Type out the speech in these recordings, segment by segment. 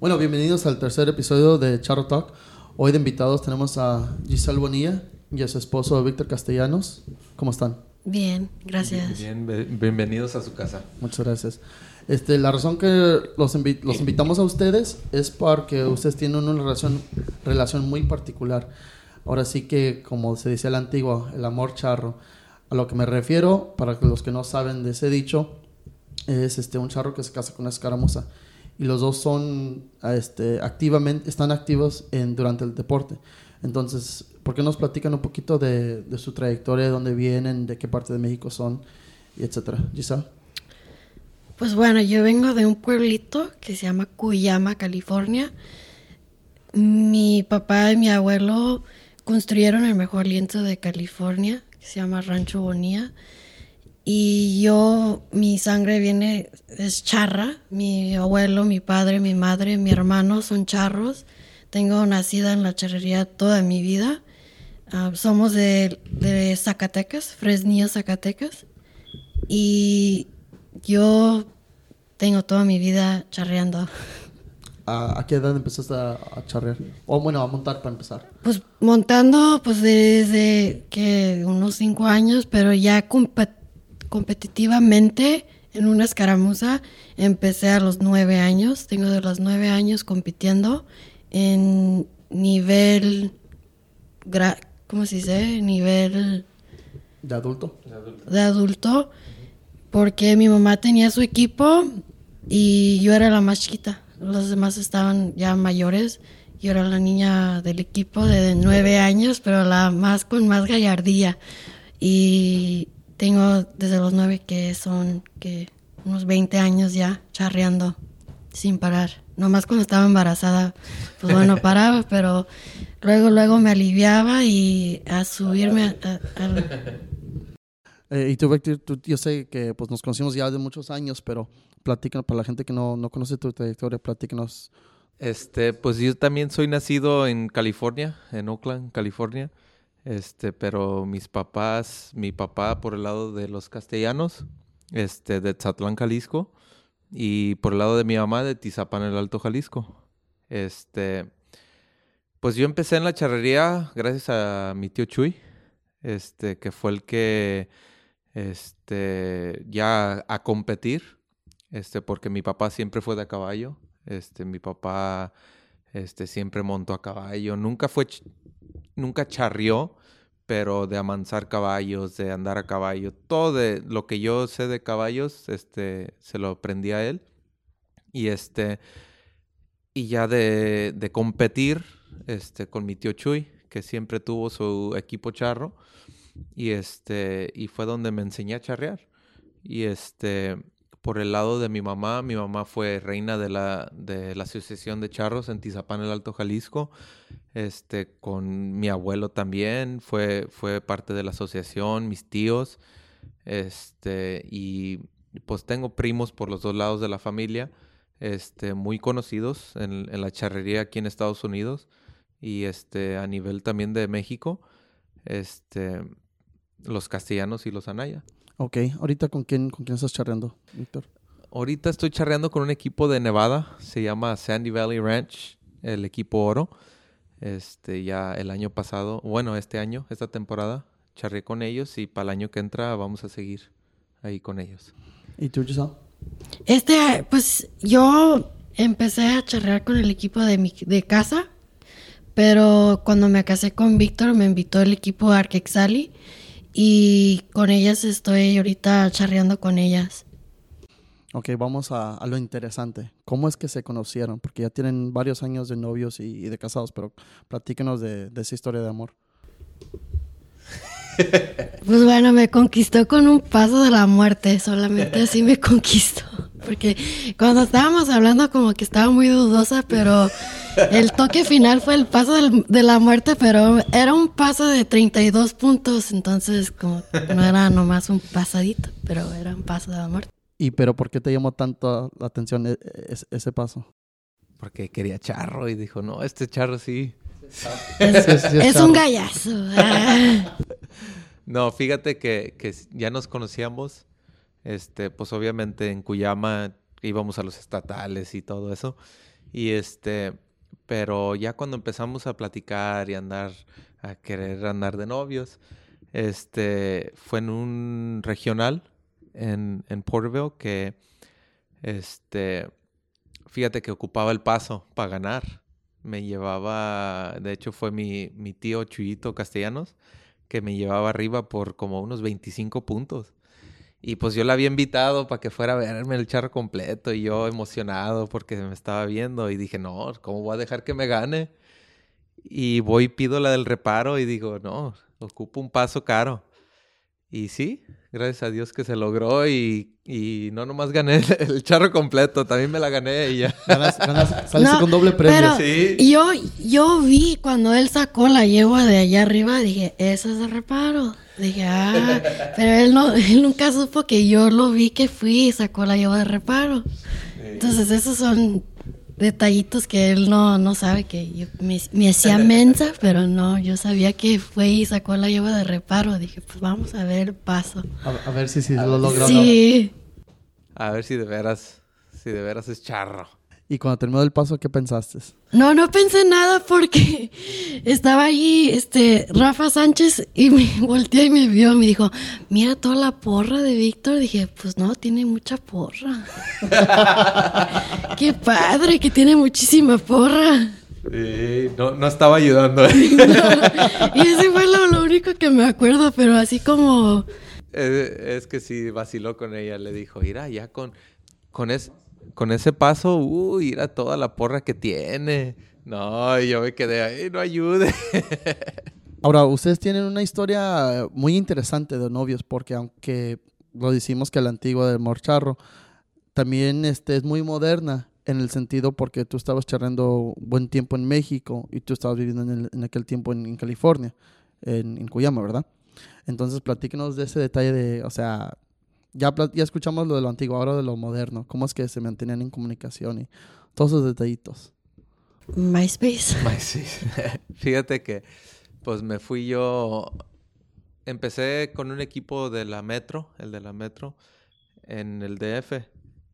Bueno, bienvenidos al tercer episodio de Charro Talk. Hoy de invitados tenemos a Giselle Bonilla y a su esposo Víctor Castellanos. ¿Cómo están? Bien, gracias. Bien, bienvenidos a su casa. Muchas gracias. Este, la razón que los, los invitamos a ustedes es porque ustedes tienen una relación, relación muy particular. Ahora sí que, como se dice la antigua, el amor charro. A lo que me refiero, para los que no saben de ese dicho, es este, un charro que se casa con una escaramuza. Y los dos son este, activamente, están activos en, durante el deporte. Entonces, ¿por qué nos platican un poquito de, de su trayectoria, de dónde vienen, de qué parte de México son, y etcétera? Giselle. Pues bueno, yo vengo de un pueblito que se llama Cuyama, California. Mi papá y mi abuelo construyeron el mejor lienzo de California, que se llama Rancho Bonía. Y yo, mi sangre viene, es charra. Mi abuelo, mi padre, mi madre, mi hermano son charros. Tengo nacida en la charrería toda mi vida. Ah, somos de, de Zacatecas, Fresnillo, Zacatecas. Y yo tengo toda mi vida charreando. ¿A, qué edad empezaste a, charrear? O bueno, a montar para empezar. Pues montando pues desde que unos cinco años, pero ya competitivamente en una escaramuza empecé a los nueve años. Tengo de los nueve años compitiendo en nivel, ¿cómo se dice? Nivel... ¿De adulto? De adulto. Porque mi mamá tenía su equipo y yo era la más chiquita. Los demás estaban ya mayores. Yo era la niña del equipo de nueve años, pero la más con más gallardía. Y tengo desde los nueve que son que unos 20 años ya charreando sin parar. Nomás cuando estaba embarazada, pues bueno, paraba, pero luego, luego me aliviaba y a subirme a, eh, y tú, Víctor, yo sé que pues, nos conocimos ya de muchos años, pero platícanos, para la gente que no, no conoce tu trayectoria, platícanos. Este, pues yo también soy nacido en California, en Oakland, California. Este, pero mis papás, mi papá por el lado de los castellanos, este, de Tzatlán, Jalisco, y por el lado de mi mamá de Tizapán, el Alto Jalisco. Este, pues yo empecé en la charrería gracias a mi tío Chuy, este, que fue el que este, ya a competir, este, porque mi papá siempre fue de caballo, este, mi papá, este, siempre montó a caballo, nunca fue, nunca charrió, pero de amansar caballos, de andar a caballo, todo de lo que yo sé de caballos, este, se lo aprendí a él, y este, y ya de, de competir, este, con mi tío Chuy, que siempre tuvo su equipo charro, y este, y fue donde me enseñé a charrear. Y este, por el lado de mi mamá, mi mamá fue reina de la, de la Asociación de Charros en Tizapán, el Alto Jalisco. Este, con mi abuelo también, fue, fue parte de la asociación, mis tíos. Este, y pues tengo primos por los dos lados de la familia, este, muy conocidos en, en la charrería aquí en Estados Unidos y este, a nivel también de México. Este, los castellanos y los anaya. Ok, ahorita con quién, con quién estás charreando, Víctor? Ahorita estoy charreando con un equipo de Nevada, se llama Sandy Valley Ranch, el equipo oro. Este, ya el año pasado, bueno, este año, esta temporada, charré con ellos y para el año que entra vamos a seguir ahí con ellos. ¿Y tú, Giselle? Este, pues yo empecé a charrear con el equipo de, mi, de casa, pero cuando me casé con Víctor me invitó el equipo Arquexali y con ellas estoy ahorita charreando con ellas. Ok, vamos a, lo interesante. ¿Cómo es que se conocieron? Porque ya tienen varios años de novios y, de casados, pero platíquenos de, esa historia de amor. Pues bueno, me conquistó con un paso de la muerte, solamente así me conquistó. Porque cuando estábamos hablando como que estaba muy dudosa, pero el toque final fue el paso de la muerte, pero era un paso de 32 puntos, entonces como no era nomás un pasadito, pero era un paso de la muerte. ¿Y pero por qué te llamó tanto la atención e, e, ese paso? Porque quería charro y dijo, no, este charro sí. Es, un gallazo. no, fíjate que, que ya nos conocíamos este, pues obviamente en Cuyama íbamos a los estatales y todo eso. Y este, pero ya cuando empezamos a platicar y andar, a querer andar de novios, este, fue en un regional en, en que, este, fíjate que ocupaba el paso para ganar. Me llevaba, de hecho fue mi, mi tío Chuyito Castellanos, que me llevaba arriba por como unos 25 puntos. Y pues yo la había invitado para que fuera a verme el charro completo y yo emocionado porque me estaba viendo y dije, no, ¿cómo voy a dejar que me gane? Y voy pido la del reparo y digo, no, ocupo un paso caro. Y sí, gracias a Dios que se logró y, y no nomás gané el, charro completo, también me la gané y ya. Ganas, ganas, saliste con doble premio. Pero Sí. yo, yo vi cuando él sacó la yegua de allá arriba, dije, eso es de reparo. Dije, ah, pero él, no, él nunca supo que yo lo vi que fui y sacó la yegua de reparo. Entonces esos son detallitos que él no, no sabe que yo me, me hacía mensa, pero no, yo sabía que fue y sacó la yegua de reparo. Dije, pues vamos a ver el paso. A, a ver si, si lo logró. Sí. A ver si de veras, si de veras es charro. Y cuando terminó el paso, ¿qué pensaste? No, no pensé nada porque estaba ahí este Rafa Sánchez y me volteó y me vio. Me dijo, mira toda la porra de Víctor. Dije, pues no, tiene mucha porra. Qué padre que tiene muchísima porra. Sí, no, no estaba ayudando. Y ese fue lo, lo único que me acuerdo, pero así como... Eh, es que sí, vaciló con ella. Le dijo, mira, ya con, con, es, con ese paso, uy, mira toda la porra que tiene. No, yo me quedé ahí, no ayude. Ahora, ustedes tienen una historia muy interesante de novios, porque aunque lo decimos que la antigua del Morcharro, también este, es muy moderna en el sentido porque tú estabas charlando buen tiempo en México y tú estabas viviendo en, el- en aquel tiempo en, en California, en, en Cuyama, ¿verdad? Entonces, platíquenos de ese detalle de, o sea, ya, ya escuchamos lo de lo antiguo, ahora de lo moderno, cómo es que se mantenían en comunicación y todos esos detallitos. MySpace. Sí. Fíjate que, pues me fui yo. Empecé con un equipo de la Metro, el de la Metro, en el DF.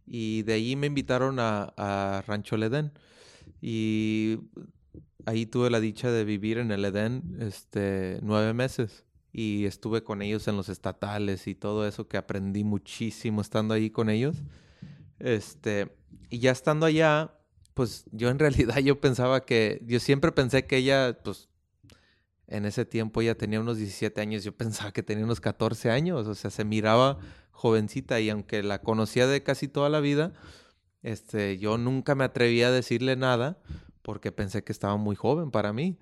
Y de ahí me invitaron a, a Rancho El Edén. Y ahí tuve la dicha de vivir en el Edén este, nueve meses. Y estuve con ellos en los estatales y todo eso que aprendí muchísimo estando ahí con ellos. Este, y ya estando allá, pues yo en realidad yo pensaba que, yo siempre pensé que ella, pues en ese tiempo ella tenía unos 17 años, yo pensaba que tenía unos 14 años, o sea, se miraba jovencita y aunque la conocía de casi toda la vida, este, yo nunca me atrevía a decirle nada porque pensé que estaba muy joven para mí.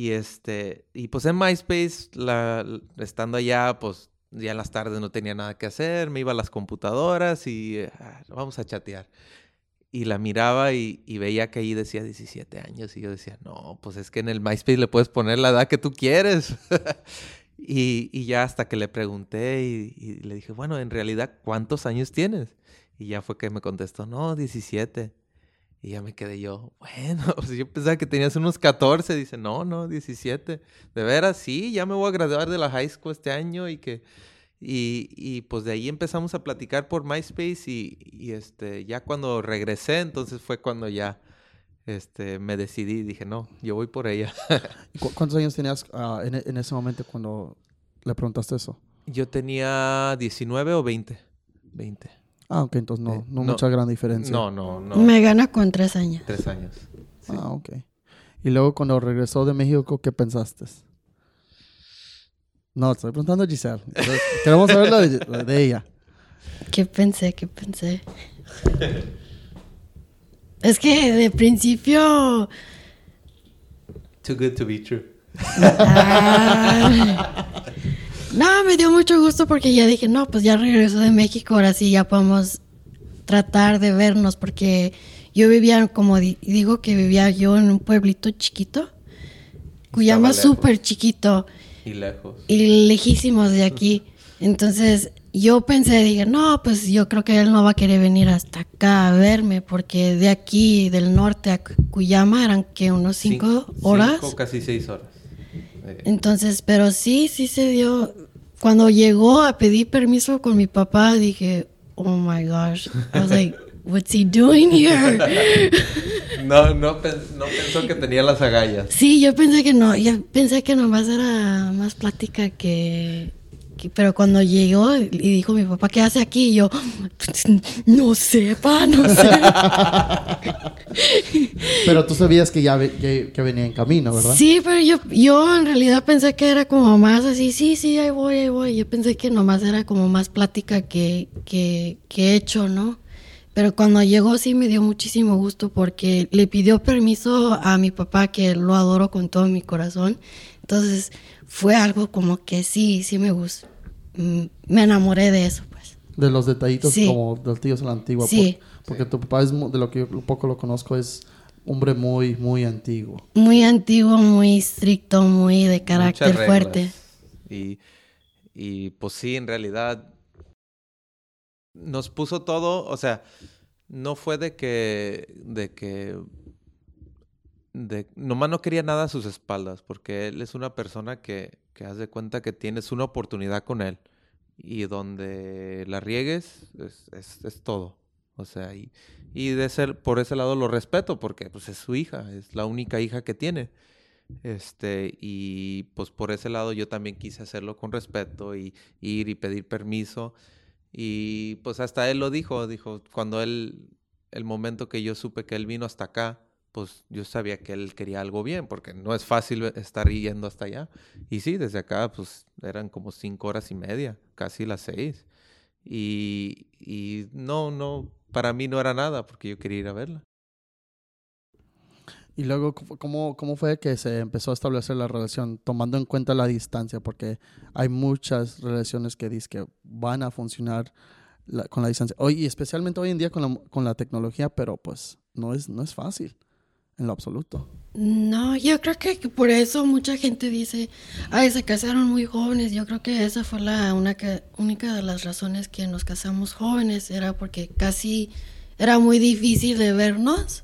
Y este, y pues en MySpace, estando allá, pues ya en las tardes no tenía nada que hacer, me iba a las computadoras y eh, ah, vamos a chatear. Y la miraba y, veía que ahí decía 17 años y yo decía, no, pues es que en el MySpace le puedes poner la edad que tú quieres. y, ya hasta que le pregunté y le dije, bueno, en realidad, ¿cuántos años tienes? Y ya fue que me contestó, no, 17. Y ya me quedé yo, bueno, sea, yo pensaba que tenías unos 14. Dice, no, no, 17. De veras, sí, ya me voy a graduar de la high school este año y que... Y, y pues de ahí empezamos a platicar por MySpace y, y, este, ya cuando regresé, entonces fue cuando ya este, me decidí y dije, no, yo voy por ella. ¿Y cu- ¿Cuántos años tenías ah, en, en ese momento cuando le preguntaste eso? yo tenía 19 o 20. 20. Ah, ok, entonces no, Eh, no, no. mucha gran diferencia. No, no, no. Me gana con tres años. Tres años. Sí. Ah, ok. Y luego cuando regresó de México, ¿qué pensaste? No, estoy preguntando a Giselle. Queremos saber la de, la de ella. ¿Qué pensé? ¿Qué pensé? Es que de principio... Too good to be true. ah, no, me dio mucho gusto porque ya dije, no, pues ya regreso de México, ahora sí ya podemos tratar de vernos porque yo vivía, como di- digo que vivía yo en un pueblito chiquito, Cuyama súper chiquito. Y lejos. y lejísimos de aquí. Entonces yo pensé, dije, no, pues yo creo que él no va a querer venir hasta acá a verme, porque de aquí, del norte a Cu- Cuyama, eran que unos cinco, horas. Cinco, casi seis horas. Entonces, pero sí, sí se dio. Cuando llegó a pedir permiso con mi papá, dije, oh my gosh. I was like, what's he doing here? no, no, no pensó que tenía las agallas. Sí, yo pensé que no, yo pensé que nomás era más plática que, pero cuando llegó y dijo mi papá, ¿qué hace aquí? Y yo, no sé, pa, no sé. pero tú sabías que ya que, venía en camino, ¿verdad? Sí, pero yo, yo en realidad pensé que era como más así, sí, sí, ahí voy, ahí voy. Yo pensé que nomás era como más plática que, que, que hecho, ¿no? Pero cuando llegó sí me dio muchísimo gusto porque le pidió permiso a mi papá, que lo adoro con todo mi corazón. Entonces fue algo como que sí, sí me gustó. Mm, me enamoré de eso, pues. De los detallitos como del tío a la antigua. Sí. porque tu papá es, de lo que yo poco lo conozco, es hombre muy, muy antiguo. Muy antiguo, muy estricto, muy de carácter fuerte. Y, y pues sí, en realidad nos puso todo, o sea, no fue de que, de que, de, nomás no quería nada a sus espaldas, porque él es una persona que, que hace cuenta que tienes una oportunidad con él y donde la riegues es, es, todo. O sea, y, y, de ser, por ese lado lo respeto, porque pues es su hija, es la única hija que tiene. Este, y pues por ese lado yo también quise hacerlo con respeto y ir y pedir permiso. Y pues hasta él lo dijo, dijo, cuando él, el momento que yo supe que él vino hasta acá, pues yo sabía que él quería algo bien, porque no es fácil estar yendo hasta allá. Y sí, desde acá pues eran como cinco horas y media, casi las seis. Y, y no, no, para mí no era nada, porque yo quería ir a verla. Y luego, ¿cómo, ¿cómo fue que se empezó a establecer la relación, tomando en cuenta la distancia? Porque hay muchas relaciones que dicen que van a funcionar con la distancia. Hoy, y especialmente hoy en día con la, con la tecnología, pero pues no es, no es fácil en lo absoluto. No, yo creo que por eso mucha gente dice, ay, se casaron muy jóvenes. Yo creo que esa fue la una única de las razones que nos casamos jóvenes, era porque casi era muy difícil de vernos.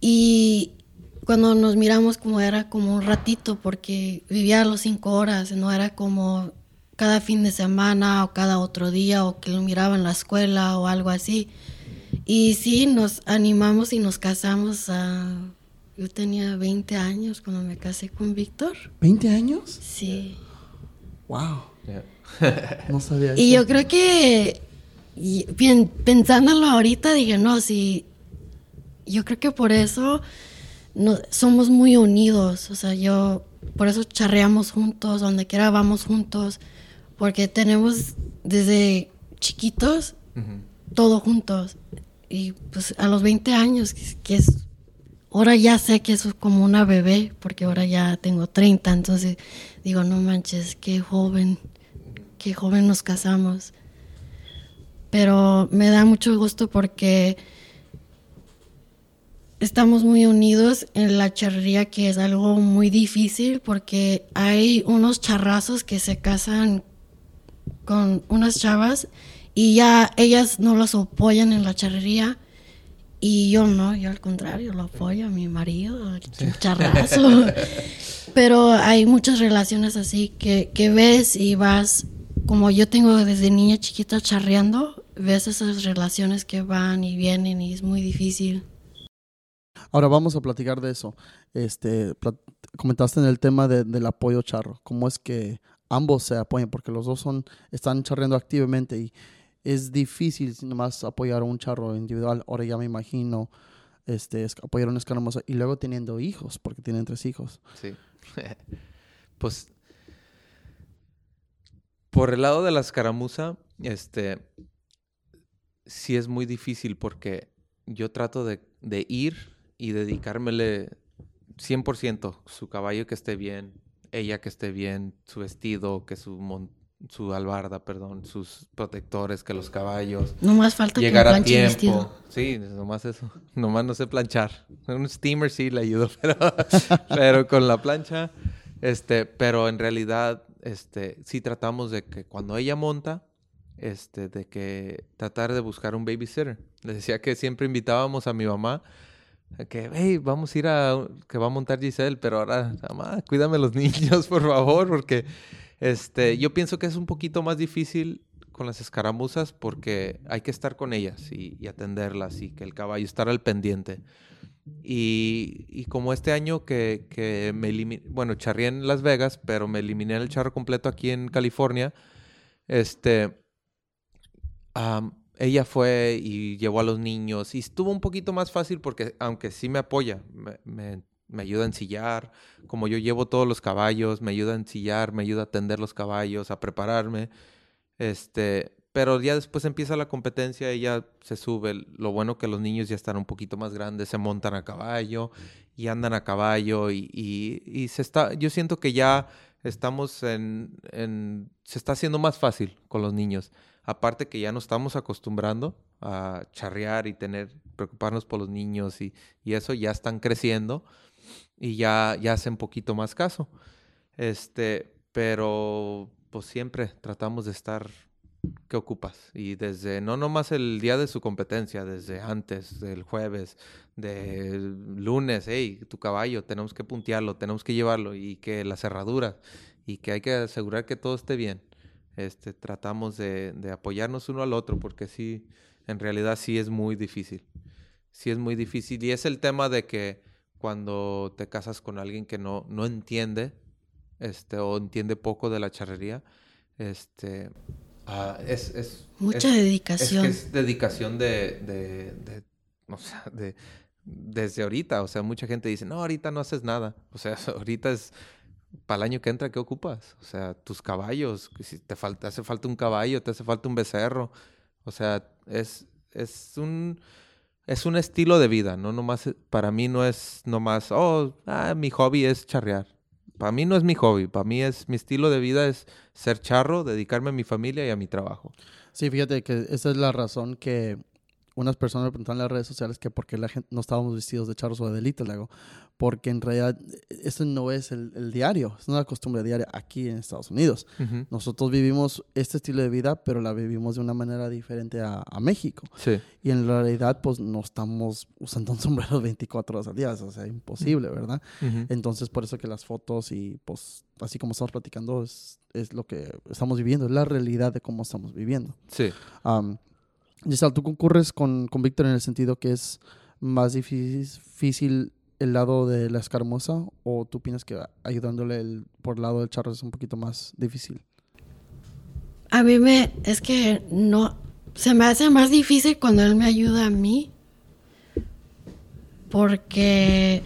Y cuando nos miramos como era como un ratito, porque vivía a los cinco horas, no era como cada fin de semana o cada otro día o que lo miraba en la escuela o algo así. Y sí, nos animamos y nos casamos a... Yo tenía 20 años cuando me casé con Víctor. ¿20 años? Sí. Wow. no sabía eso. Y yo creo que, bien, pensándolo ahorita, dije, no, si yo creo que por eso no, somos muy unidos. O sea, yo, por eso charreamos juntos, donde quiera vamos juntos, porque tenemos desde chiquitos todo juntos. Y pues a los 20 años, que, es, ahora ya sé que eso es como una bebé, porque ahora ya tengo 30, entonces digo, no manches, qué joven, qué joven nos casamos. Pero me da mucho gusto porque estamos muy unidos en la charrería, que es algo muy difícil porque hay unos charrazos que se casan con unas chavas y ya ellas no los apoyan en la charrería y yo no, yo al contrario, lo apoyo a mi marido, el charrazo. Pero hay muchas relaciones así que, que ves y vas, como yo tengo desde niña chiquita charreando, ves esas relaciones que van y vienen y es muy difícil. Ahora vamos a platicar de eso. Este, comentaste en el tema del apoyo charro. ¿Cómo es que ambos se apoyan? Porque los dos son, están charreando activamente y es difícil nomás apoyar a un charro individual. Ahora ya me imagino este, apoyar a un escaramuza y luego teniendo hijos, porque tienen tres hijos. Sí. pues por el lado de la escaramuza, este, sí es muy difícil porque yo trato de, ir y dedicármele 100%, su caballo que esté bien, ella que esté bien, su vestido, que su su albarda, perdón, sus protectores, que los caballos. No más falta llegar que a tiempo. Vestido. Sí, nomás eso. Nomás no sé planchar. Un steamer sí le ayudo, pero, pero con la plancha, este, pero en realidad, este, sí tratamos de que cuando ella monta, este, de que tratar de buscar un babysitter. Le decía que siempre invitábamos a mi mamá que, hey, vamos a ir a, que va a montar Giselle, pero ahora, mamá, cuídame los niños, por favor, porque este, yo pienso que es un poquito más difícil con las escaramuzas porque hay que estar con ellas y, atenderlas y que el caballo estar al pendiente. Y, como este año que, que me eliminé, bueno, charré en Las Vegas, pero me eliminé el charro completo aquí en California, este, ella fue y llevó a los niños y estuvo un poquito más fácil porque aunque sí me apoya, me, me, ayuda a ensillar, como yo llevo todos los caballos, me ayuda a ensillar, me ayuda a atender los caballos, a prepararme, este, pero ya después empieza la competencia y ya se sube. Lo bueno que los niños ya están un poquito más grandes, se montan a caballo y andan a caballo y, y, y se está, yo siento que ya estamos en, en, se está haciendo más fácil con los niños. Aparte que ya nos estamos acostumbrando a charrear y tener, preocuparnos por los niños y, y eso, ya están creciendo y ya, ya hacen poquito más caso. Este, pero pues siempre tratamos de estar ¿qué ocupas? Y desde, no nomás el día de su competencia, desde antes, del jueves, de lunes, hey, tu caballo, tenemos que puntearlo, tenemos que llevarlo, y que la cerradura, y que hay que asegurar que todo esté bien. Este, tratamos de, de apoyarnos uno al otro, porque sí, en realidad sí es muy difícil. Sí es muy difícil. Y es el tema de que cuando te casas con alguien que no, no entiende, este, o entiende poco de la charrería, este, Ah, es, es, Mucha dedicación. Es, dedicación de, de, de, o sea, de, desde ahorita. O sea, mucha gente dice, no, ahorita no haces nada. O sea, ahorita es para el año que entra, ¿qué ocupas? O sea, tus caballos, si te falta, hace falta un caballo, te hace falta un becerro. O sea, es, es un es un estilo de vida, no nomás, para mí no es nomás, oh, ah, mi hobby es charrear. Para mí no es mi hobby, para mí es mi estilo de vida es ser charro, dedicarme a mi familia y a mi trabajo. Sí, fíjate que esa es la razón que unas personas me preguntan en las redes sociales que por qué la gente no estábamos vestidos de charros o de delitos, le hago, porque en realidad eso no es el, diario, es una costumbre diaria aquí en Estados Unidos. Nosotros vivimos este estilo de vida, pero la vivimos de una manera diferente a, México. Sí. Y en realidad, pues no estamos usando un sombrero 24 horas al día, o sea, imposible, ¿verdad? Entonces, por eso que las fotos y pues así como estamos platicando es, es lo que estamos viviendo, es la realidad de cómo estamos viviendo. Sí. Giselle, ¿tú concurres con, con Víctor en el sentido que es más difícil el lado de la escarmosa o tú piensas que ayudándole por el lado del charro es un poquito más difícil? A mí me, es que no, se me hace más difícil cuando él me ayuda a mí, porque,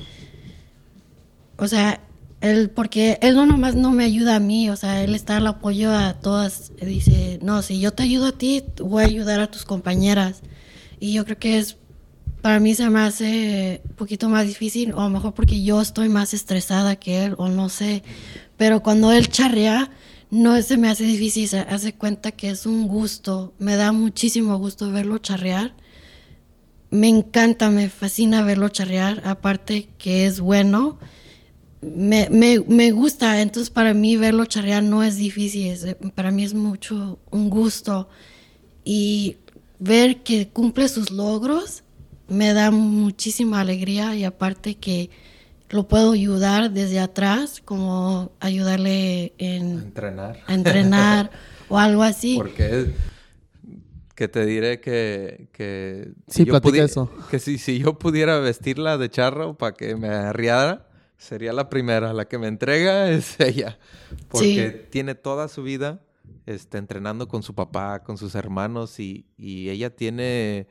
o sea, él, porque él no nomás no me ayuda a mí, o sea, él está al apoyo a todas. Dice, no, si yo te ayudo a ti, voy a ayudar a tus compañeras. Y yo creo que es, para mí se me hace un poquito más difícil, o a lo mejor porque yo estoy más estresada que él, o no sé. Pero cuando él charrea, no se me hace difícil, se hace cuenta que es un gusto. Me da muchísimo gusto verlo charrear. Me encanta, me fascina verlo charrear, aparte que es bueno me, me, me, gusta, entonces para mí verlo charrear no es difícil, para mí es mucho un gusto y ver que cumple sus logros me da muchísima alegría y aparte que lo puedo ayudar desde atrás, como ayudarle en a entrenar, a entrenar o algo así. Porque que te diré que, que si yo eso. que si, si yo pudiera vestirla de charro para que me arriara, sería la primera. La que me entrega es ella. Porque tiene toda su vida este, entrenando con su papá, con sus hermanos y, ella tiene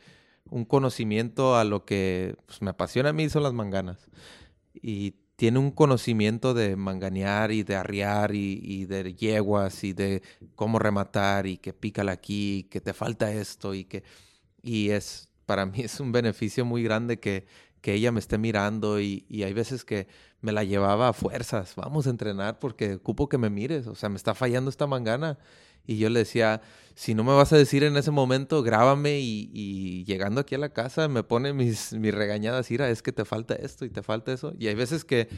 un conocimiento a lo que pues, me apasiona a mí son las manganas. Y tiene un conocimiento de manganear y de arriar y, de yeguas y de cómo rematar y que pícala aquí, que te falta esto y que... Y es, para mí es un beneficio muy grande que, que ella me esté mirando y, y hay veces que me la llevaba a fuerzas, vamos a entrenar porque ocupo que me mires, o sea, me está fallando esta mangana. Y yo le decía, si no me vas a decir en ese momento, grábame y, llegando aquí a la casa me pone mis, mis regañadas, ira, es que te falta esto y te falta eso. Y hay veces que,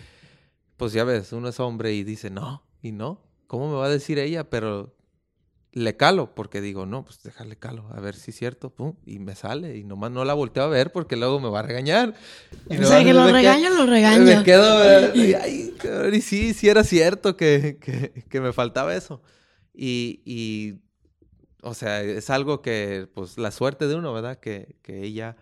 pues ya ves, uno es hombre y dice, no, y no, ¿cómo me va a decir ella? Pero le calo, porque digo, no, pues déjale calo, a ver si es cierto, pum, y me sale, y nomás no la volteo a ver porque luego me va a regañar. o sea, que lo regaño, lo regaño. Me quedo, y, y sí, sí era cierto que, que, que me faltaba eso. Y, y o sea, es algo que, pues, la suerte de uno, ¿verdad? Que, que ella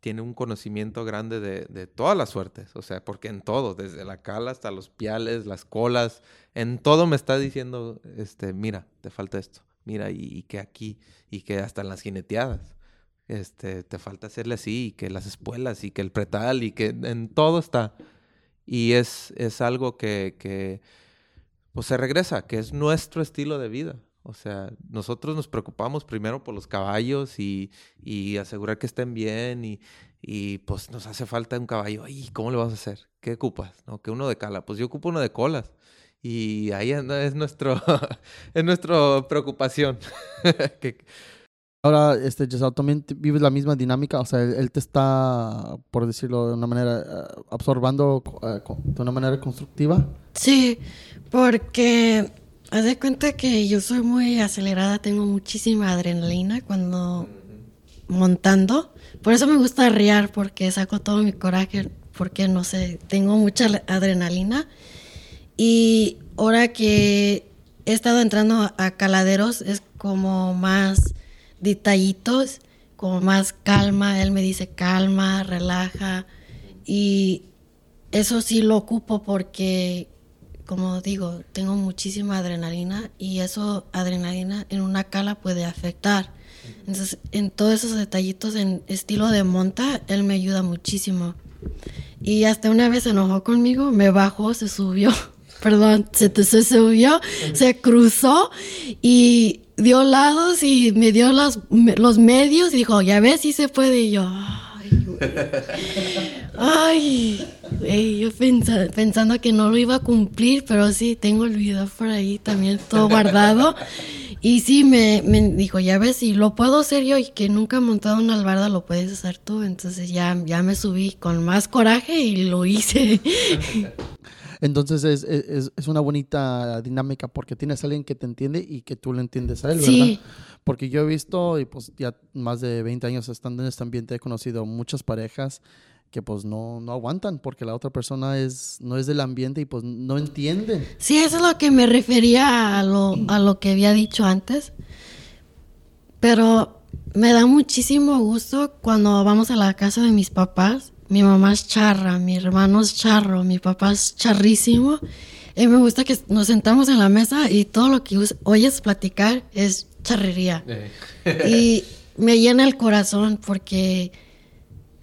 tiene un conocimiento grande de, de, todas las suertes, o sea, porque en todo, desde la cala hasta los piales, las colas, en todo me está diciendo, este, mira, te falta esto, mira, y, y que aquí, y que hasta en las jineteadas, este, te falta hacerle así, y que las espuelas, y que el pretal, y que en todo está. Y es, es algo que, que, pues se regresa, que es nuestro estilo de vida. O sea, nosotros nos preocupamos primero por los caballos y, y asegurar que estén bien y, y, pues nos hace falta un caballo. ¿Y cómo le vas a hacer? ¿Qué ocupas? ¿No? Que uno de cala. Pues yo ocupo uno de colas. Y ahí es nuestro, es nuestra preocupación. que... Ahora, este, Giselle, ¿también vives la misma dinámica? O sea, él, te está, por decirlo de una manera, uh, absorbando uh, de una manera constructiva. Sí, porque haz de cuenta que yo soy muy acelerada, tengo muchísima adrenalina cuando montando. Por eso me gusta riar, porque saco todo mi coraje, porque no sé, tengo mucha adrenalina. Y ahora que he estado entrando a caladeros, es como más detallitos, como más calma. Él me dice calma, relaja. Y eso sí lo ocupo porque, como digo, tengo muchísima adrenalina y eso, adrenalina en una cala puede afectar. Entonces, en todos esos detallitos en estilo de monta, él me ayuda muchísimo. Y hasta una vez se enojó conmigo, me bajó, se subió perdón, se, subió, se cruzó y dio lados y me dio los, los medios y dijo, ya ves, si se puede. Y yo, ay, ay yo pensando que no lo iba a cumplir, pero sí, tengo el video por ahí también todo guardado. Y sí, me, me, dijo, ya ves, si lo puedo hacer yo y que nunca he montado una albarda, lo puedes hacer tú. Entonces ya, ya me subí con más coraje y lo hice. Entonces es, es, es, una bonita dinámica porque tienes a alguien que te entiende y que tú le entiendes a él, ¿verdad? Porque yo he visto, y pues ya más de 20 años estando en este ambiente, he conocido muchas parejas que pues no, no aguantan porque la otra persona es, no es del ambiente y pues no entienden. Sí, eso es lo que me refería a lo, a lo que había dicho antes. Pero me da muchísimo gusto cuando vamos a la casa de mis papás mi mamá es charra, mi hermano es charro, mi papá es charrísimo. Y me gusta que nos sentamos en la mesa y todo lo que oyes platicar es charrería. Eh. y me llena el corazón porque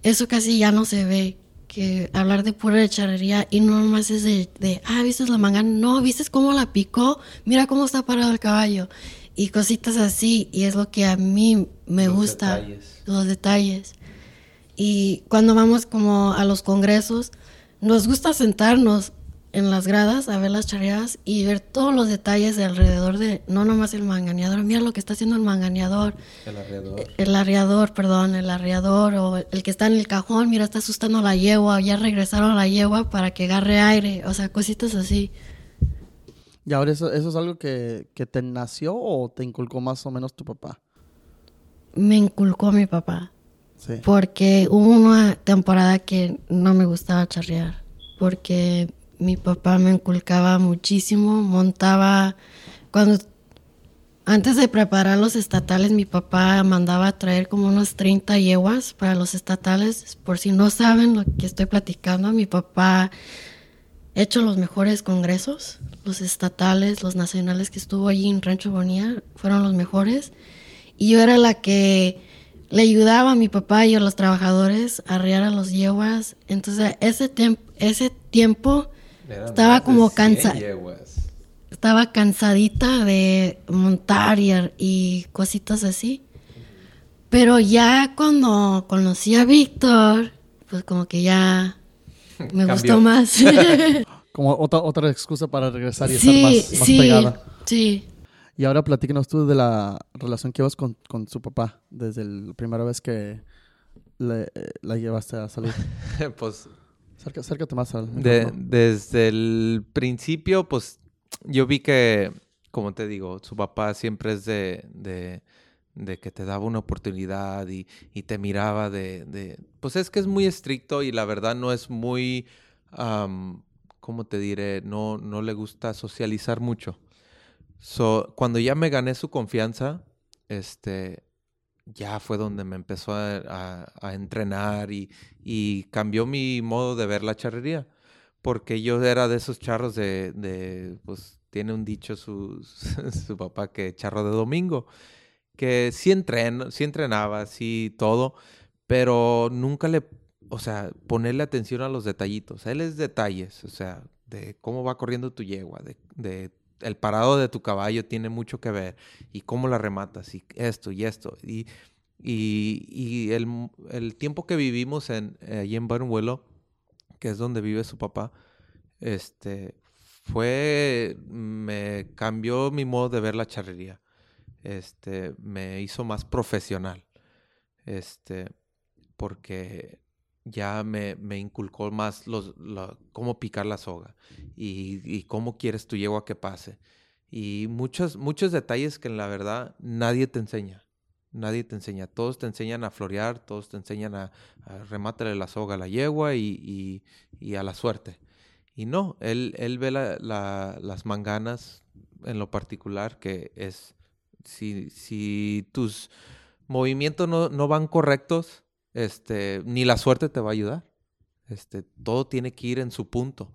eso casi ya no se ve. Que hablar de pura charrería y no nomás es de, de ah, ¿viste la manga? No, ¿viste cómo la picó? Mira cómo está parado el caballo. Y cositas así. Y es lo que a mí me los gusta. Detalles. Los detalles. Y cuando vamos como a los congresos, nos gusta sentarnos en las gradas a ver las charreadas y ver todos los detalles de alrededor de, no nomás el manganeador, mira lo que está haciendo el manganeador. El arreador. El arreador, perdón, el arreador o el que está en el cajón, mira, está asustando a la yegua, ya regresaron a la yegua para que agarre aire, o sea, cositas así. ¿Y ahora eso, eso es algo que, que te nació o te inculcó más o menos tu papá? Me inculcó mi papá. Porque hubo una temporada que no me gustaba charrear, porque mi papá me inculcaba muchísimo, montaba cuando antes de preparar los estatales, mi papá mandaba a traer como unos 30 yeguas para los estatales. Por si no saben lo que estoy platicando, mi papá ha hecho los mejores congresos, los estatales, los nacionales que estuvo allí en Rancho Bonía, fueron los mejores. Y yo era la que le ayudaba a mi papá y a los trabajadores a arriar a los yeguas. Entonces, ese, tiempo ese tiempo estaba como cansada. Estaba cansadita de montar y, y, cositas así. Pero ya cuando conocí a Víctor, pues como que ya me gustó más. como otra, otra excusa para regresar y estar más, más sí, pegada. Sí, y ahora platícanos tú de la relación que vas con, con su papá desde la primera vez que le, la llevaste a salir. pues... acércate más al... desde el principio, pues yo vi que, como te digo, su papá siempre es de, de, de que te daba una oportunidad y, y te miraba de, de, Pues es que es muy estricto y la verdad no es muy... Um, ¿Cómo te diré? No, no le gusta socializar mucho. So, cuando ya me gané su confianza, este, ya fue donde me empezó a, entrenar y, cambió mi modo de ver la charrería. Porque yo era de esos charros de, pues tiene un dicho su, su papá que charro de domingo, que sí, entren, sí entrenaba, sí todo, pero nunca le, o sea, ponerle atención a los detallitos. Él es detalles, o sea, de cómo va corriendo tu yegua, de, de el parado de tu caballo tiene mucho que ver y cómo la rematas y esto y esto. Y, y, el, tiempo que vivimos en, allí en Barnwello, que es donde vive su papá, este, fue, me cambió mi modo de ver la charrería. Este, me hizo más profesional. Este, porque ya me, me inculcó más los, cómo picar la soga y, cómo quieres tu yegua que pase. Y muchos, muchos detalles que en la verdad nadie te enseña. Nadie te enseña. Todos te enseñan a florear, todos te enseñan a, a la soga a la yegua y, y, a la suerte. Y no, él, él ve la, las manganas en lo particular, que es si, si tus movimientos no, no van correctos, este, ni la suerte te va a ayudar. Este, todo tiene que ir en su punto.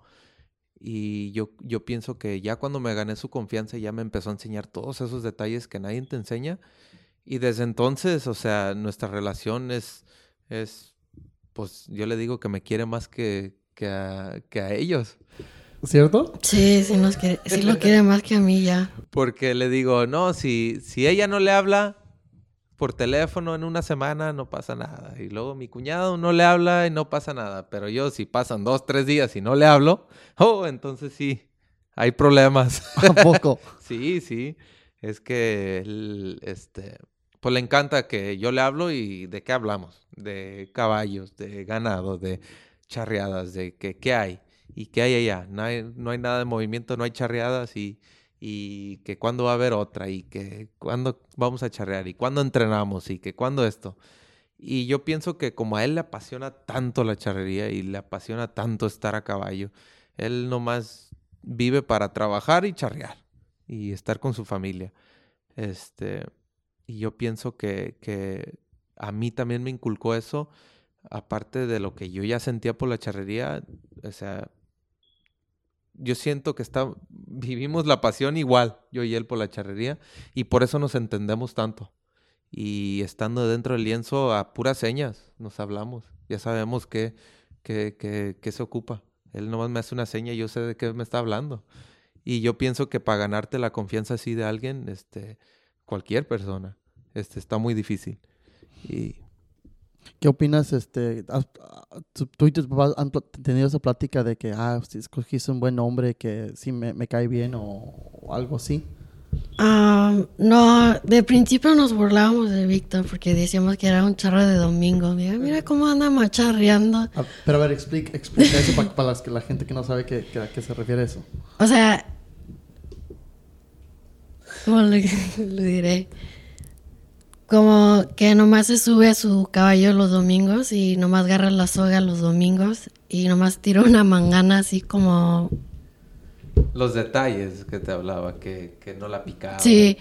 Y yo, yo pienso que ya cuando me gané su confianza, ya me empezó a enseñar todos esos detalles que nadie te enseña. Y desde entonces, o sea, nuestra relación es, es pues yo le digo que me quiere más que, que, a, que a ellos. ¿Cierto? Sí, sí, nos quiere, sí lo quiere más que a mí ya. Porque le digo, no, si, si ella no le habla, por teléfono en una semana no pasa nada. Y luego mi cuñado no le habla y no pasa nada. Pero yo si pasan dos, tres días y no le hablo, oh, entonces sí, hay problemas. ¿A poco? sí, sí. Es que este, pues le encanta que yo le hablo y de qué hablamos. De caballos, de ganado, de charreadas, de que, qué hay y qué hay allá. No hay, no hay nada de movimiento, no hay charreadas y y que cuándo va a haber otra y que cuándo vamos a charrear y cuándo entrenamos y que cuándo esto. Y yo pienso que como a él le apasiona tanto la charrería y le apasiona tanto estar a caballo, él nomás vive para trabajar y charrear y estar con su familia. Este, y yo pienso que, que a mí también me inculcó eso, aparte de lo que yo ya sentía por la charrería, o sea, yo siento que está, vivimos la pasión igual, yo y él por la charrería, y por eso nos entendemos tanto. Y estando dentro del lienzo a puras señas nos hablamos, ya sabemos qué, qué, se ocupa. Él nomás me hace una seña y yo sé de qué me está hablando. Y yo pienso que para ganarte la confianza así de alguien, este, cualquier persona, este, está muy difícil. Y ¿Qué opinas? Este, tú y tus papás han tenido esa plática de que, ah, si escogiste un buen hombre que sí me, cae bien o, algo así. Ah, no, de principio nos burlábamos de Víctor porque decíamos que era un charro de domingo. Mira, mira cómo anda macharreando. Ah, pero a ver, explica, explica eso para, la gente que no sabe qué, a qué se refiere eso. O sea, ¿cómo le diré? Como que nomás se sube a su caballo los domingos y nomás agarra la soga los domingos y nomás tira una mangana así como... Los detalles que te hablaba, que, no la picaba. Sí,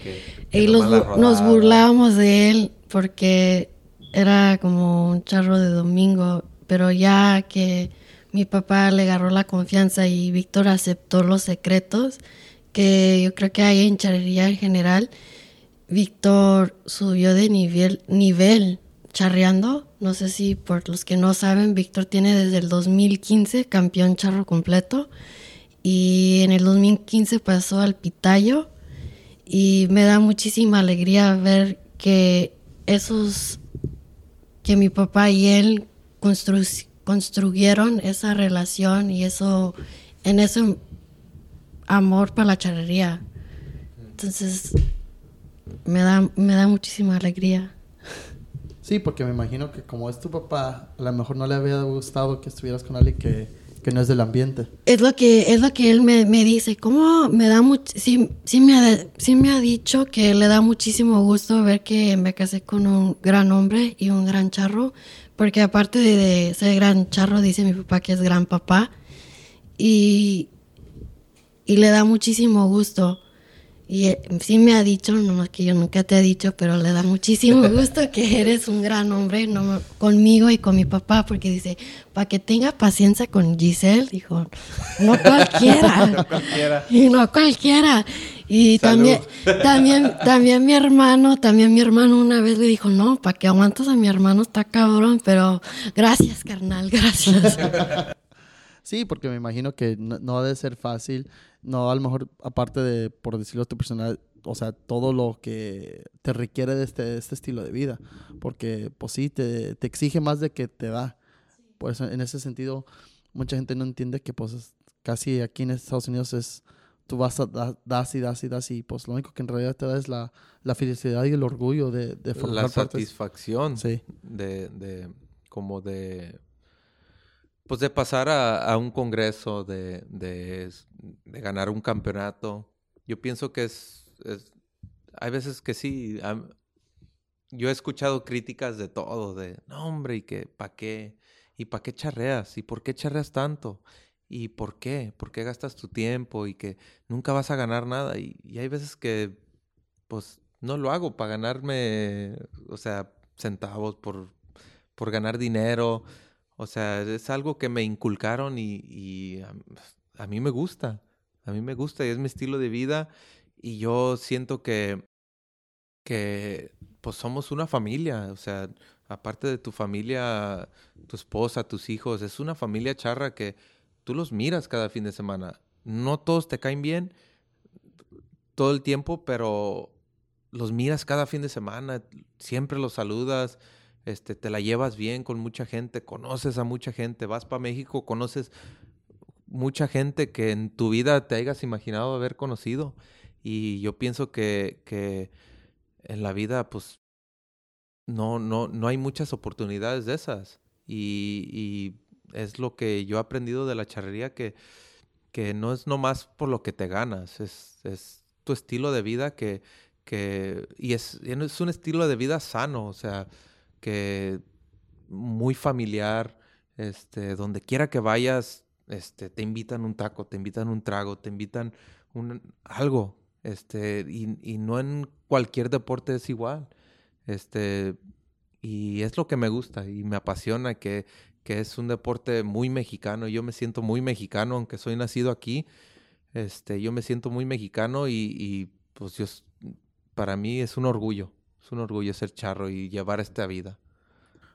y nos burlábamos de él porque era como un charro de domingo, pero ya que mi papá le agarró la confianza y Víctor aceptó los secretos, que yo creo que hay en charrería en general, Víctor subió de nivel, nivel charreando. No sé si por los que no saben, Víctor tiene desde el 2015 campeón charro completo y en el 2015 pasó al pitayo y me da muchísima alegría ver que esos que mi papá y él construyeron esa relación y eso en ese amor para la charrería. Entonces, me da, me da muchísima alegría. Sí, porque me imagino que como es tu papá, a lo mejor no le había gustado que estuvieras con alguien que, que no es del ambiente. Es lo que, es lo que él me, me dice, ¿cómo me da mucho, sí, sí, me ha, sí me ha dicho que le da muchísimo gusto ver que me casé con un gran hombre y un gran charro, porque aparte de, de ser gran charro, dice mi papá que es gran papá, y, y le da muchísimo gusto Y eh, sí me ha dicho, no que yo nunca te he dicho, pero le da muchísimo gusto que eres un gran hombre no, conmigo y con mi papá, porque dice, para que tenga paciencia con Giselle, dijo, no cualquiera. no cualquiera. Y no cualquiera. Y también, también, también mi hermano, también mi hermano una vez le dijo, no, para que aguantes a mi hermano está cabrón, pero gracias, carnal, gracias. Sí, porque me imagino que no, no ha de ser fácil no, a lo mejor, aparte de, por decirlo tu personal, o sea, todo lo que te requiere de este, este estilo de vida. Porque, pues sí, te, te, exige más de que te da. Pues en ese sentido, mucha gente no entiende que, pues, casi aquí en Estados Unidos es, tú vas a dar, das y das y das y, pues, lo único que en realidad te da es la, la felicidad y el orgullo de, de formar La satisfacción. Sí. De, de, como de pues de pasar a, un congreso, de, de, ganar un campeonato. Yo pienso que es, hay veces que sí. yo he escuchado críticas de todo, de, no hombre, y que, ¿para qué? ¿Y para qué charreas? ¿Y por qué charreas tanto? ¿Y por qué? ¿Por qué gastas tu tiempo? Y que nunca vas a ganar nada. Y, y hay veces que, pues, no lo hago para ganarme, o sea, centavos, por, por ganar dinero. O sea, es algo que me inculcaron y, a, mí me gusta. A mí me gusta y es mi estilo de vida. Y yo siento que, que pues somos una familia. O sea, aparte de tu familia, tu esposa, tus hijos, es una familia charra que tú los miras cada fin de semana. No todos te caen bien todo el tiempo, pero los miras cada fin de semana, siempre los saludas este, te la llevas bien con mucha gente, conoces a mucha gente, vas para México, conoces mucha gente que en tu vida te hayas imaginado haber conocido. Y yo pienso que, que en la vida, pues, no, no, no hay muchas oportunidades de esas. Y, y es lo que yo he aprendido de la charrería, que, que no es nomás por lo que te ganas, es, es tu estilo de vida que, que y es, es un estilo de vida sano, o sea, que muy familiar, este, donde quiera que vayas, este, te invitan un taco, te invitan un trago, te invitan un algo, este, y, y no en cualquier deporte es igual, este, y es lo que me gusta y me apasiona que, que es un deporte muy mexicano, yo me siento muy mexicano, aunque soy nacido aquí, este, yo me siento muy mexicano y, y pues yo, para mí es un orgullo es un orgullo ser charro y llevar esta vida.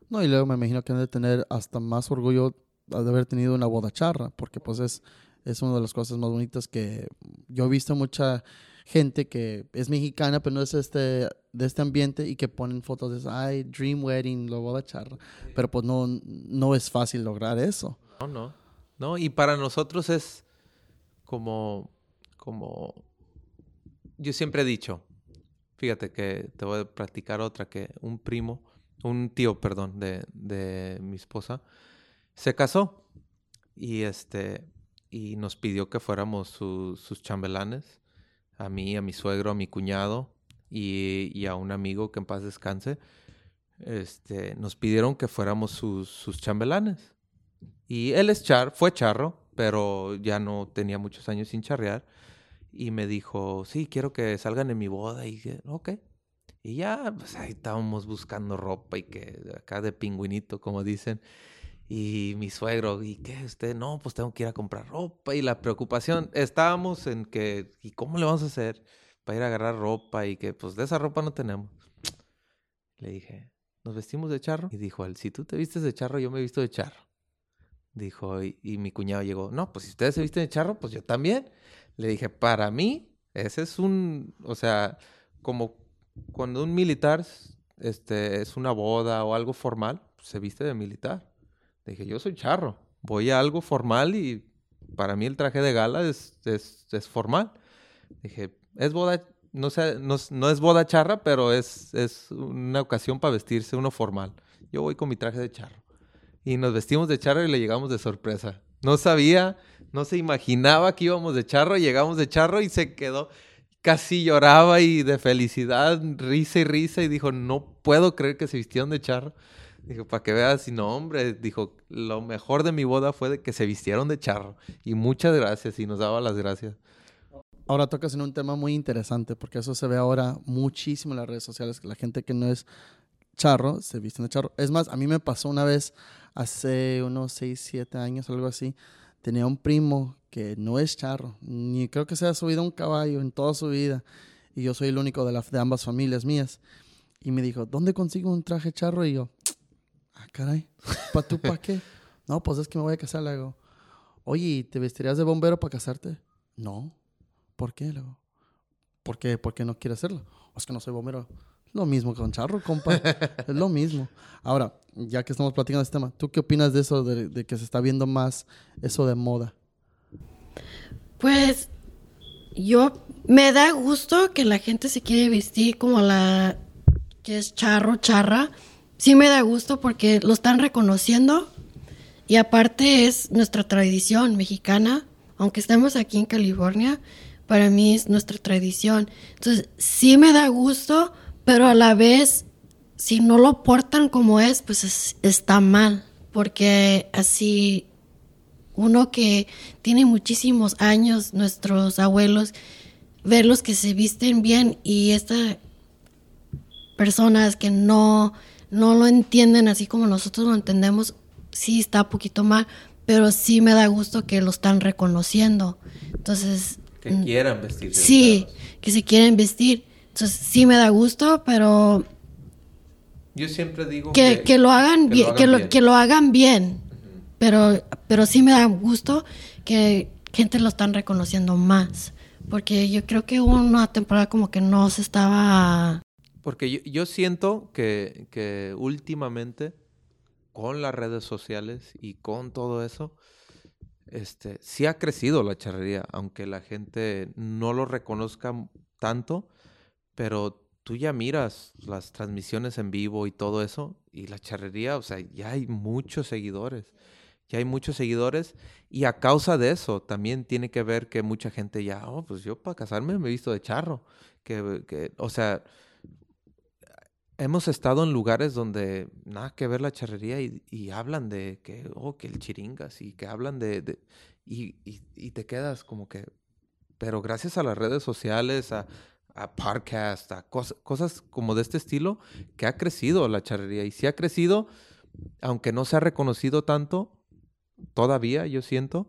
No, y luego me imagino que han de tener hasta más orgullo de haber tenido una boda charra, porque pues es, es una de las cosas más bonitas que yo he visto mucha gente que es mexicana, pero no es este, de este ambiente y que ponen fotos de, ay, dream wedding, la boda charra. Pero pues no, no es fácil lograr eso. No, no. No, y para nosotros es como, como, yo siempre he dicho, Fíjate que te voy a platicar otra que un primo, un tío, perdón, de, de mi esposa, se casó y este y nos pidió que fuéramos sus chambelanes, a mí, a mi suegro, a mi cuñado y, y, a un amigo que en paz descanse. Este, nos pidieron que fuéramos sus, sus chambelanes. Y él es char, fue charro, pero ya no tenía muchos años sin charrear y me dijo, sí, quiero que salgan en mi boda. Y dije, ok. Y ya, pues ahí estábamos buscando ropa y que acá de pingüinito, como dicen. Y mi suegro, ¿y qué? Usted, no, pues tengo que ir a comprar ropa. Y la preocupación, estábamos en que, ¿y cómo le vamos a hacer para ir a agarrar ropa? Y que, pues de esa ropa no tenemos. Le dije, ¿nos vestimos de charro? Y dijo él, si tú te vistes de charro, yo me he visto de charro. Dijo, y, y mi cuñado llegó, no, pues si ustedes se visten de charro, pues yo también. Le dije, para mí, ese es un, o sea, como cuando un militar este, es una boda o algo formal, se viste de militar. Le dije, yo soy charro, voy a algo formal y para mí el traje de gala es, es, es formal. Dije, es boda, no, no, no, es boda charra, pero es, es una ocasión para vestirse uno formal. Yo voy con mi traje de charro. Y nos vestimos de charro y le llegamos de sorpresa. No sabía, no se imaginaba que íbamos de charro, llegamos de charro y se quedó, casi lloraba y de felicidad, risa y risa y dijo, no puedo creer que se vistieron de charro. Dijo, para que veas, y no, hombre, dijo, lo mejor de mi boda fue de que se vistieron de charro. Y muchas gracias, y nos daba las gracias. Ahora tocas en un tema muy interesante, porque eso se ve ahora muchísimo en las redes sociales, que la gente que no es charro se viste de charro. Es más, a mí me pasó una vez, hace unos 6, 7 años, algo así, tenía un primo que no es charro, ni creo que se haya subido a un caballo en toda su vida, y yo soy el único de, la, de ambas familias mías. Y me dijo, ¿dónde consigo un traje charro? Y yo, ah, caray, ¿para tú para qué? No, pues es que me voy a casar. Le digo, oye, ¿te vestirías de bombero para casarte? No. ¿Por qué? Le digo, ¿por qué? ¿Por qué no quiere hacerlo? es que no soy bombero. Lo mismo con charro, compa. es lo mismo. Ahora, ya que estamos platicando de este tema, ¿tú qué opinas de eso, de, de que se está viendo más eso de moda? Pues yo me da gusto que la gente se quiere vestir como la que es charro, charra. Sí me da gusto porque lo están reconociendo y aparte es nuestra tradición mexicana, aunque estemos aquí en California, para mí es nuestra tradición. Entonces, sí me da gusto, pero a la vez, si no lo portan como es, pues está mal, porque así uno que tiene muchísimos años, nuestros abuelos, verlos que se visten bien y estas personas que no, no lo entienden así como nosotros lo entendemos, sí está un poquito mal, pero sí me da gusto que lo están reconociendo. Entonces... Que quieran vestirse. Sí, que se quieren vestir. Entonces sí me da gusto, pero... Yo siempre digo que, que, lo hagan bien, que lo, que lo hagan bien. Pero, pero sí me da gusto que gente lo están reconociendo más. Porque yo creo que hubo una temporada como que no se estaba... Porque yo, yo siento que, que últimamente con las redes sociales y con todo eso, este, sí ha crecido la charrería, aunque la gente no lo reconozca tanto, pero tú ya miras las transmisiones en vivo y todo eso, y la charrería, o sea, ya hay muchos seguidores, ya hay muchos seguidores, y a causa de eso también tiene que ver que mucha gente ya, oh, pues yo para casarme me he visto de charro, que, que o sea, hemos estado en lugares donde nada que ver la charrería y, hablan de que, oh, que el chiringas y que hablan de, y, y, te quedas como que, pero gracias a las redes sociales, a, a podcasts, a cosas como de este estilo, que ha crecido la charrería y sí ha crecido, aunque no se ha reconocido tanto, todavía yo siento,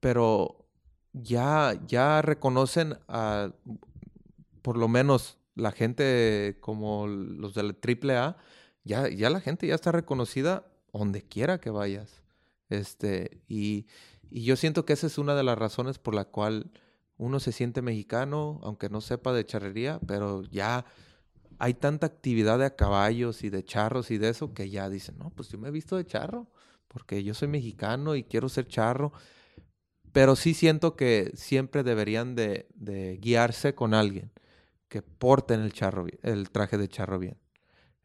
pero ya, ya reconocen a, por lo menos la gente como los de la AAA, ya, ya la gente ya está reconocida donde quiera que vayas. Este, y, yo siento que esa es una de las razones por la cual uno se siente mexicano, aunque no sepa de charrería, pero ya hay tanta actividad de caballos y de charros y de eso que ya dicen, no, pues yo me he visto de charro, porque yo soy mexicano y quiero ser charro. Pero sí siento que siempre deberían de, guiarse con alguien que porten el charro, el traje de charro bien.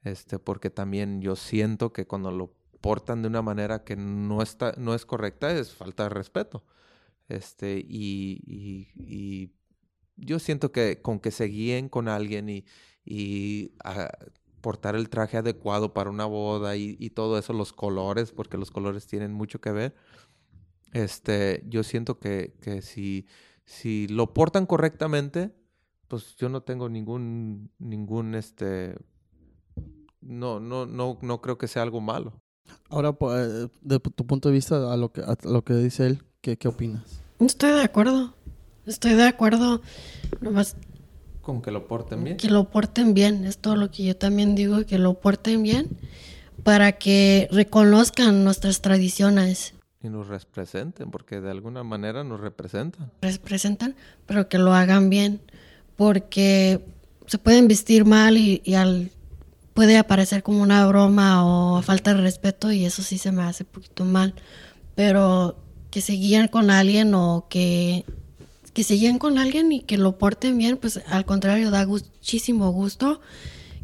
Este, porque también yo siento que cuando lo portan de una manera que no está, no es correcta, es falta de respeto. Este, y, y, yo siento que con que se guíen con alguien y, y portar el traje adecuado para una boda y, y, todo eso, los colores, porque los colores tienen mucho que ver. Este, yo siento que, que si, si lo portan correctamente, pues yo no tengo ningún, ningún, este, no, no, no, no creo que sea algo malo. Ahora, pues, de tu punto de vista, a lo que, a lo que dice él, ¿qué, ¿qué opinas? Estoy de acuerdo. Estoy de acuerdo. Nomás con que lo porten bien. Que lo porten bien, es todo lo que yo también digo, que lo porten bien para que reconozcan nuestras tradiciones. Y nos representen, porque de alguna manera nos representan. Representan, pero que lo hagan bien porque se pueden vestir mal y, al, puede aparecer como una broma o falta de respeto y eso sí se me hace un poquito mal. Pero que se guíen con alguien o que, que se guíen con alguien y que lo porten bien, pues al contrario, da muchísimo gusto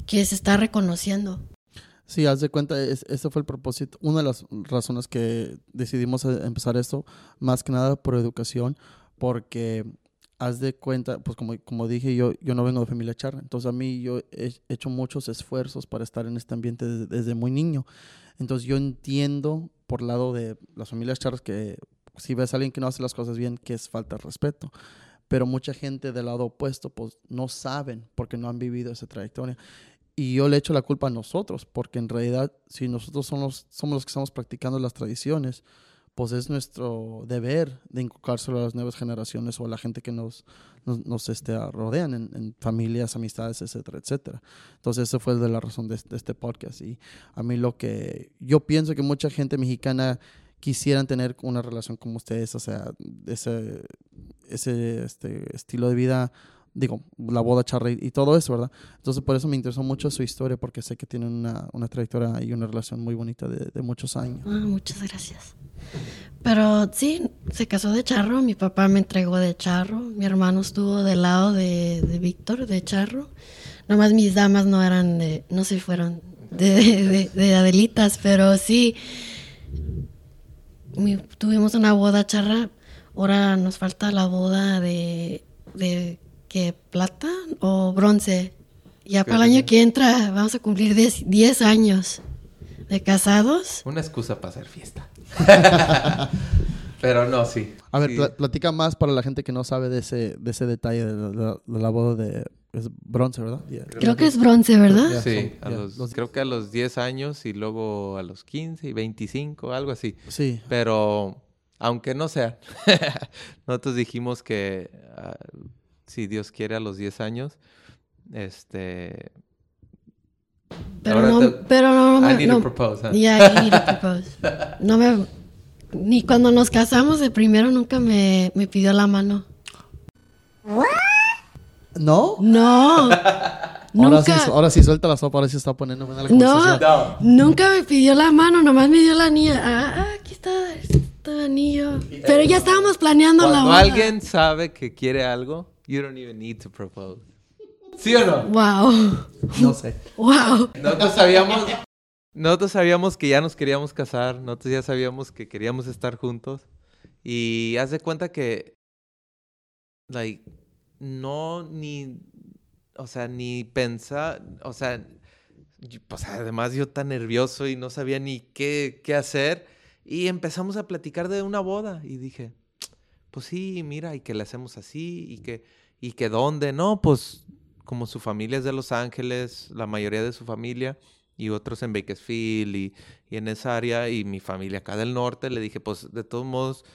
que se está reconociendo. Sí, haz de cuenta, ese fue el propósito, una de las razones que decidimos empezar esto, más que nada por educación, porque haz de cuenta, pues como, como dije, yo, yo no vengo de familia charra, entonces a mí yo he hecho muchos esfuerzos para estar en este ambiente desde, muy niño. Entonces yo entiendo por lado de las familias charras que si ves a alguien que no hace las cosas bien, que es falta de respeto. pero mucha gente del lado opuesto pues no saben porque no han vivido esa trayectoria. Y yo le echo la culpa a nosotros, porque en realidad si nosotros somos, somos los que estamos practicando las tradiciones, pues es nuestro deber de inculcárselo a las nuevas generaciones o a la gente que nos, nos, nos este, rodean en, en, familias, amistades, etcétera, etcétera. Entonces, esa fue de la razón de, de, este podcast. Y a mí lo que yo pienso que mucha gente mexicana quisieran tener una relación como ustedes, o sea, ese, ese este, estilo de vida digo, la boda charra y, todo eso, ¿verdad? Entonces por eso me interesó mucho su historia, porque sé que tienen una, una trayectoria y una relación muy bonita de, muchos años. Ah, muchas gracias. Pero sí, se casó de charro, mi papá me entregó de charro, mi hermano estuvo del lado de, de Víctor, de charro. Nomás mis damas no eran de, no se fueron de, de, de Adelitas, pero sí, tuvimos una boda charra, ahora nos falta la boda de, de que plata o bronce. Ya para el año que entra vamos a cumplir 10 años de casados. Una excusa para hacer fiesta. Pero no, sí. A ver, sí. pl platica más para la gente que no sabe de ese, de ese detalle de la, de la boda de es bronce, ¿verdad? Yeah. Creo, Creo que es bronce, ¿verdad? Yeah, sí, so, a yeah. los, los, creo que a los 10 años y luego a los 15 y 25, algo así. Sí. Pero aunque no sea, nosotros dijimos que uh, si Dios quiere a los 10 años, este... Pero no, te, pero no, no, I need no, to propose, huh? Yeah, I need to propose. No me, ni cuando nos casamos de primero nunca me, me pidió la mano. ¿No? No. Ahora sí, ahora sí, suelta la sopa, ahora sí está poniendo buena la no, no, nunca me pidió la mano, nomás me dio la anilla. Ah, ah aquí está, está anillo. Pero ya estábamos planeando Cuando la boda. alguien sabe que quiere algo, you don't even need to propose. ¿Sí o no? Wow. No sé. Wow. Nosotros sabíamos, nosotros sabíamos que ya nos queríamos casar, nosotros ya sabíamos que queríamos estar juntos. Y haz de cuenta que, like, no ni, o sea, ni pensar, o sea, pues además yo tan nervioso y no sabía ni qué, qué hacer. Y empezamos a platicar de una boda y dije, pues sí, mira, y que le hacemos así, y que, y que dónde, no, pues como su familia es de Los Ángeles, la mayoría de su familia, y otros en Bakersfield y, y, en esa área, y mi familia acá del norte, le dije, pues de todos modos,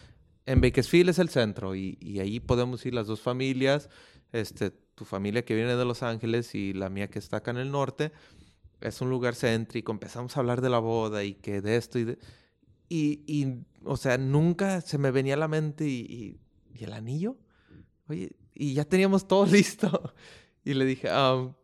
en Bakersfield es el centro, y, y ahí podemos ir las dos familias, este, tu familia que viene de Los Ángeles y la mía que está acá en el norte, es un lugar céntrico, empezamos a hablar de la boda y que de esto y de... Y, y o sea, nunca se me venía a la mente y, y, el anillo, oye, y ya teníamos todo listo. Y le dije, um,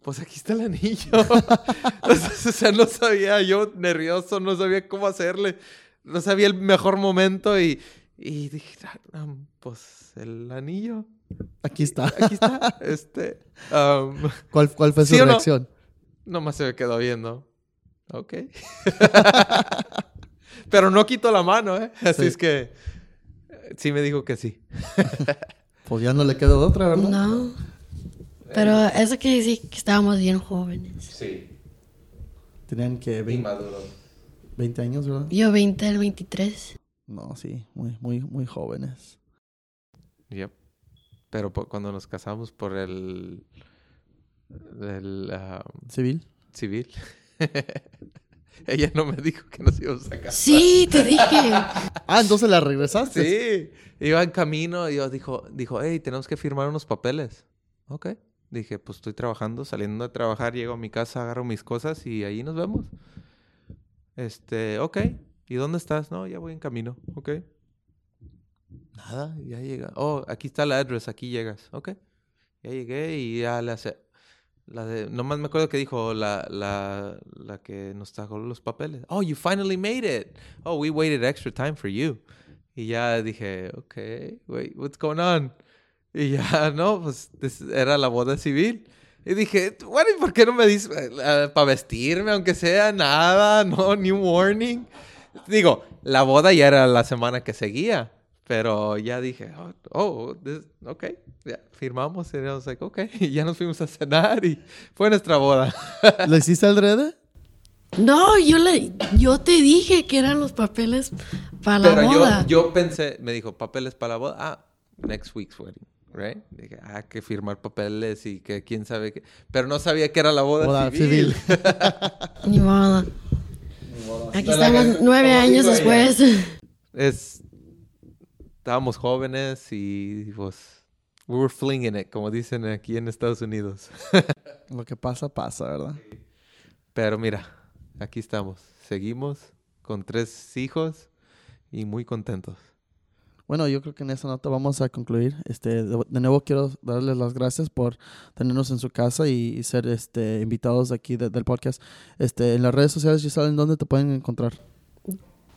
pues aquí está el anillo. o sea, no sabía, yo nervioso, no sabía cómo hacerle, no sabía el mejor momento y, y dije, um, pues el anillo. Aquí está. Aquí está. Este, um, ¿Cuál, ¿Cuál, fue su ¿sí reacción? No? Nomás se me quedó viendo. Ok. Pero no quito la mano, ¿eh? Así sí. es que sí me dijo que sí. pues ya no le quedó otra, ¿verdad? No. Pero eso quiere decir que estábamos bien jóvenes. Sí. Tenían que 20, 20 años, ¿verdad? Yo 20, el 23. No, sí, muy, muy, muy jóvenes. Yep. Pero cuando nos casamos por el... el um, ¿Civil? Civil. Ella no me dijo que nos íbamos a casar. Sí, te dije. ah, entonces la regresaste. Sí. Iba en camino y yo dijo, dijo, hey, tenemos que firmar unos papeles. Ok. Dije, pues estoy trabajando, saliendo de trabajar, llego a mi casa, agarro mis cosas y ahí nos vemos. Este, ok. ¿Y dónde estás? No, ya voy en camino. Ok. Nada, ya llega. Oh, aquí está la address, aquí llegas. Ok. Ya llegué y ya hace. La de, nomás me acuerdo que dijo la, la, la que nos trajo los papeles. Oh, you finally made it. Oh, we waited extra time for you. Y ya dije, ok, wait, what's going on? Y ya, no, pues era la boda civil. Y dije, bueno, ¿y por qué no me dices uh, para vestirme, aunque sea nada, no, un warning? Digo, la boda ya era la semana que seguía, pero ya dije, oh, oh this, ok, ya firmamos. Y I was like, ok, y ya nos fuimos a cenar y fue nuestra boda. ¿Lo hiciste al revés? No, yo le, yo te dije que eran los papeles para la pero boda. Yo, yo pensé, me dijo, papeles para la boda. Ah, next week's wedding. right? Dije, ah, que firmar papeles y que quién sabe qué. Pero no sabía que era la boda, Boda civil. civil. Ni modo. Aquí estamos nueve años después. es estábamos jóvenes y pues we were flinging it, como dicen aquí en Estados Unidos. Lo que pasa, pasa, ¿verdad? Pero mira, aquí estamos. Seguimos con tres hijos y muy contentos. Bueno, yo creo que en esa nota vamos a concluir. Este, de, nuevo quiero darles las gracias por tenernos en su casa y, y ser este invitados aquí de- del podcast. Este, en las redes sociales, Giselle, ¿en dónde te pueden encontrar?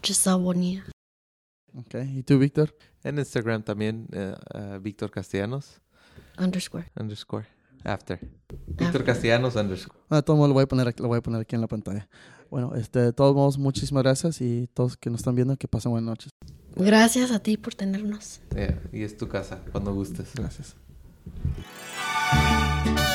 Giselle Bonilla. Okay. ¿Y tú, Víctor? En Instagram también, eh, eh, Víctor Castellanos, Underscore. underscore, after. Víctor Castellanos, underscore. Ah, de todos modos lo voy a poner aquí, lo voy a poner aquí en la pantalla. Bueno, este, de todos modos, muchísimas gracias y todos que nos están viendo, que pasen buenas noches. Gracias a ti por tenernos. Yeah, y es tu casa, cuando gustes. Gracias. Thank